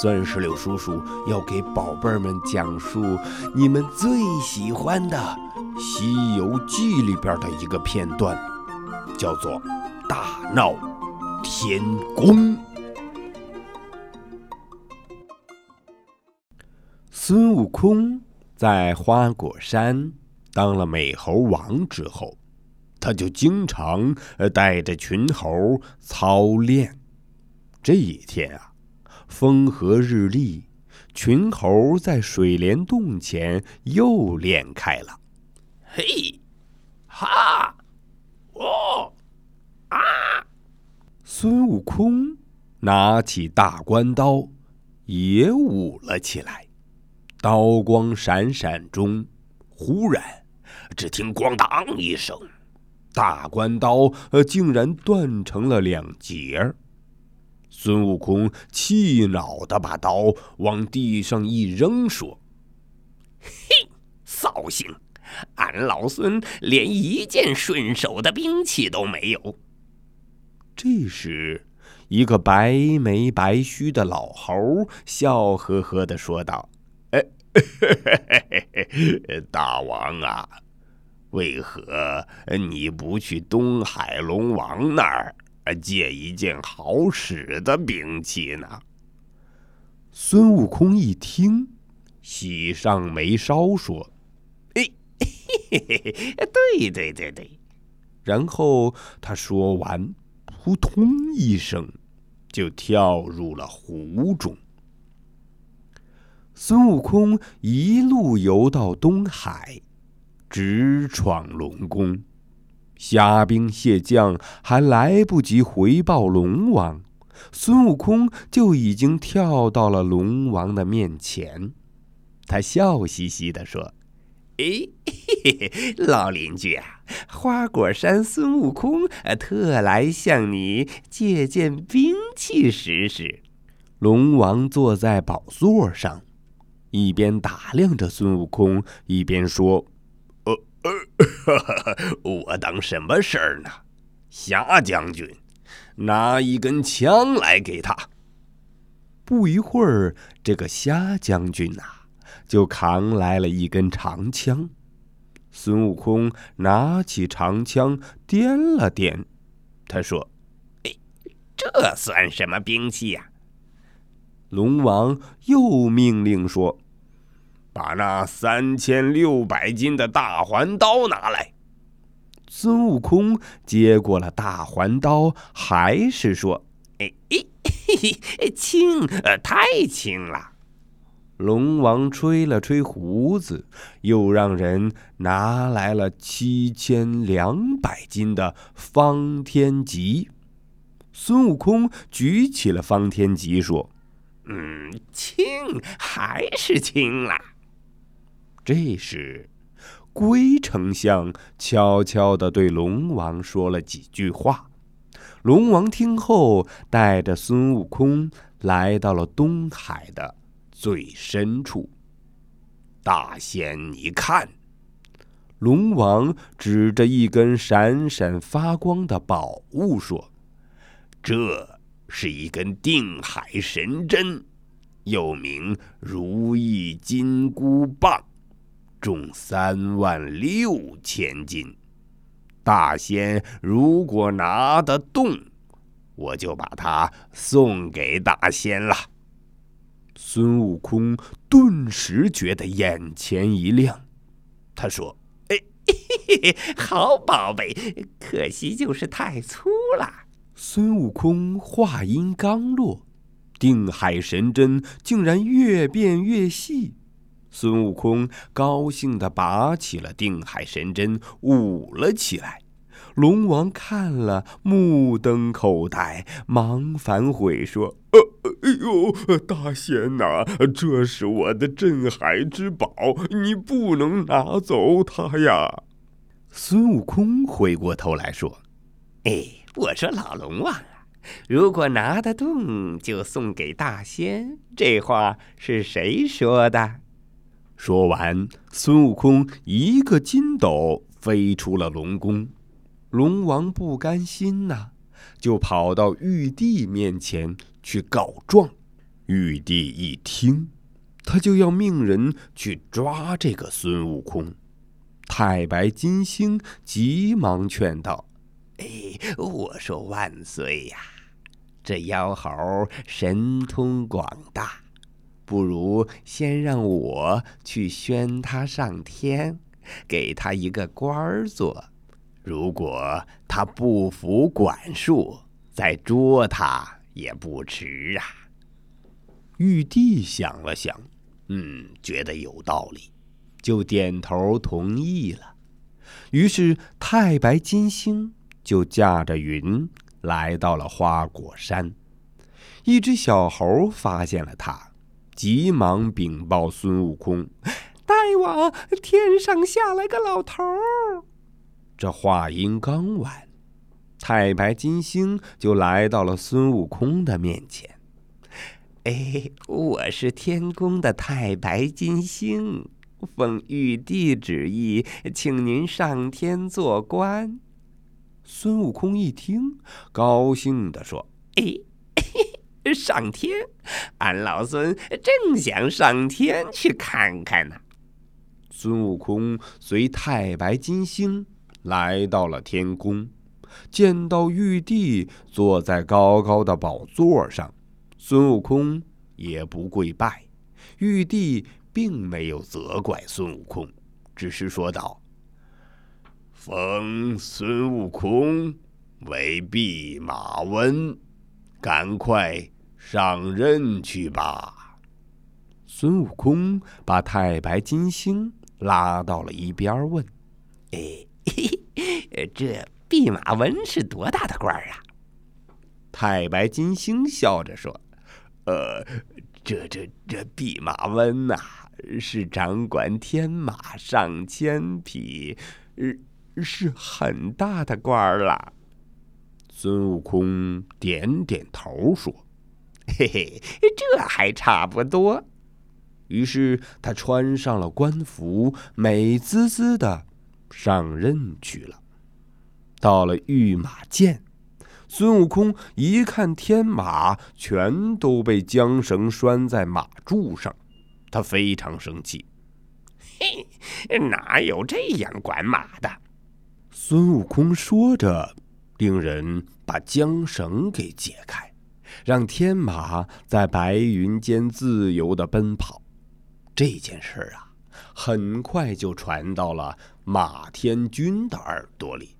钻石榴叔叔要给宝贝儿们讲述你们最喜欢的《西游记》里边的一个片段，叫做“大闹天宫”。孙悟空在花果山当了美猴王之后，他就经常带着群猴操练。这一天啊。风和日丽，群猴在水帘洞前又练开了。嘿，哈，哦，啊！孙悟空拿起大关刀，也舞了起来。刀光闪闪中，忽然，只听“咣当”一声，大关刀呃竟然断成了两截儿。孙悟空气恼的把刀往地上一扔，说：“嘿，扫兴！俺老孙连一件顺手的兵器都没有。”这时，一个白眉白须的老猴笑呵呵的说道：“哎，大王啊，为何你不去东海龙王那儿？”借一件好使的兵器呢？孙悟空一听，喜上眉梢，说：“哎，嘿嘿嘿，对对对对。”然后他说完，扑通一声，就跳入了湖中。孙悟空一路游到东海，直闯龙宫。虾兵蟹将还来不及回报龙王，孙悟空就已经跳到了龙王的面前。他笑嘻嘻地说：“哎，老邻居啊，花果山孙悟空特来向你借件兵器使使。”龙王坐在宝座上，一边打量着孙悟空，一边说。呃，哈哈我当什么事儿呢？虾将军，拿一根枪来给他。不一会儿，这个虾将军呐，就扛来了一根长枪。孙悟空拿起长枪，掂了掂，他说：“哎，这算什么兵器呀？”龙王又命令说。把那三千六百斤的大环刀拿来。孙悟空接过了大环刀，还是说：“哎哎，轻，呃，太轻了。”龙王吹了吹胡子，又让人拿来了七千两百斤的方天戟。孙悟空举起了方天戟，说：“嗯，轻，还是轻了。”这时，龟丞相悄悄地对龙王说了几句话。龙王听后，带着孙悟空来到了东海的最深处。大仙，你看！龙王指着一根闪闪发光的宝物说：“这是一根定海神针，又名如意金箍棒。”重三万六千斤，大仙如果拿得动，我就把它送给大仙了。孙悟空顿时觉得眼前一亮，他说：“哎，好宝贝，可惜就是太粗了。”孙悟空话音刚落，定海神针竟然越变越细。孙悟空高兴地拔起了定海神针，舞了起来。龙王看了，目瞪口呆，忙反悔说：“呃，哎呦，大仙呐，这是我的镇海之宝，你不能拿走它呀！”孙悟空回过头来说：“哎，我说老龙王啊，如果拿得动，就送给大仙。这话是谁说的？”说完，孙悟空一个筋斗飞出了龙宫。龙王不甘心呐，就跑到玉帝面前去告状。玉帝一听，他就要命人去抓这个孙悟空。太白金星急忙劝道：“哎，我说万岁呀，这妖猴神通广大。”不如先让我去宣他上天，给他一个官儿做。如果他不服管束，再捉他也不迟啊。玉帝想了想，嗯，觉得有道理，就点头同意了。于是太白金星就驾着云来到了花果山。一只小猴发现了他。急忙禀报孙悟空：“大王，天上下来个老头儿。”这话音刚完，太白金星就来到了孙悟空的面前。“哎，我是天宫的太白金星，奉玉帝旨意，请您上天做官。”孙悟空一听，高兴地说：“哎。”上天，俺老孙正想上天去看看呢。孙悟空随太白金星来到了天宫，见到玉帝坐在高高的宝座上，孙悟空也不跪拜。玉帝并没有责怪孙悟空，只是说道：“封孙悟空为弼马温，赶快。”上任去吧。孙悟空把太白金星拉到了一边，问：“哎，这弼马温是多大的官儿啊？”太白金星笑着说：“呃，这这这弼马温呐，是掌管天马上千匹，呃是很大的官儿了。”孙悟空点点头说。嘿嘿，这还差不多。于是他穿上了官服，美滋滋的上任去了。到了御马监，孙悟空一看天马全都被缰绳拴在马柱上，他非常生气。嘿，哪有这样管马的？孙悟空说着，令人把缰绳给解开。让天马在白云间自由的奔跑，这件事啊，很快就传到了马天君的耳朵里。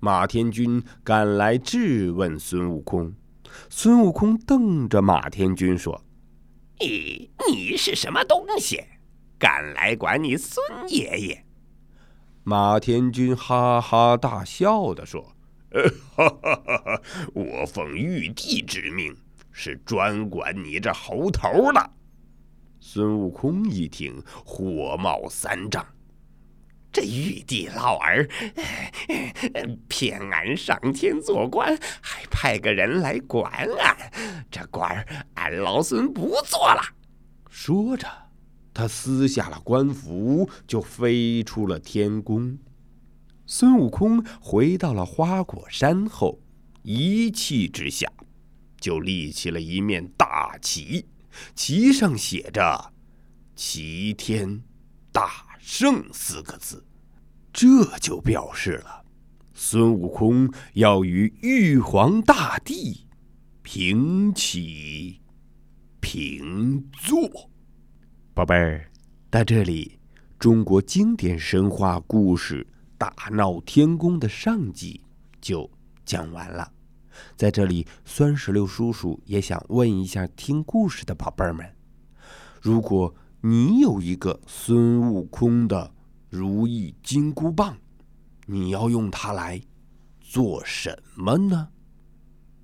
马天君赶来质问孙悟空，孙悟空瞪着马天君说：“你你是什么东西，敢来管你孙爷爷？”马天君哈哈大笑的说。呃哈哈哈哈我奉玉帝之命，是专管你这猴头的。孙悟空一听，火冒三丈。这玉帝老儿 骗俺上天做官，还派个人来管俺，这官儿俺老孙不做了。说着，他撕下了官服，就飞出了天宫。孙悟空回到了花果山后，一气之下，就立起了一面大旗，旗上写着“齐天大圣”四个字，这就表示了孙悟空要与玉皇大帝平起平坐。宝贝儿，到这里，中国经典神话故事。大闹天宫的上集就讲完了，在这里，酸石榴叔叔也想问一下听故事的宝贝儿们：如果你有一个孙悟空的如意金箍棒，你要用它来做什么呢？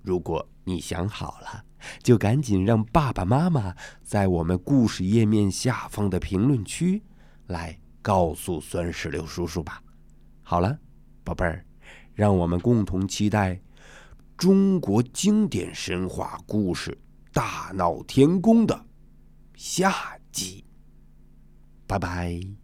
如果你想好了，就赶紧让爸爸妈妈在我们故事页面下方的评论区来告诉酸石榴叔叔吧。好了，宝贝儿，让我们共同期待中国经典神话故事《大闹天宫》的下集。拜拜。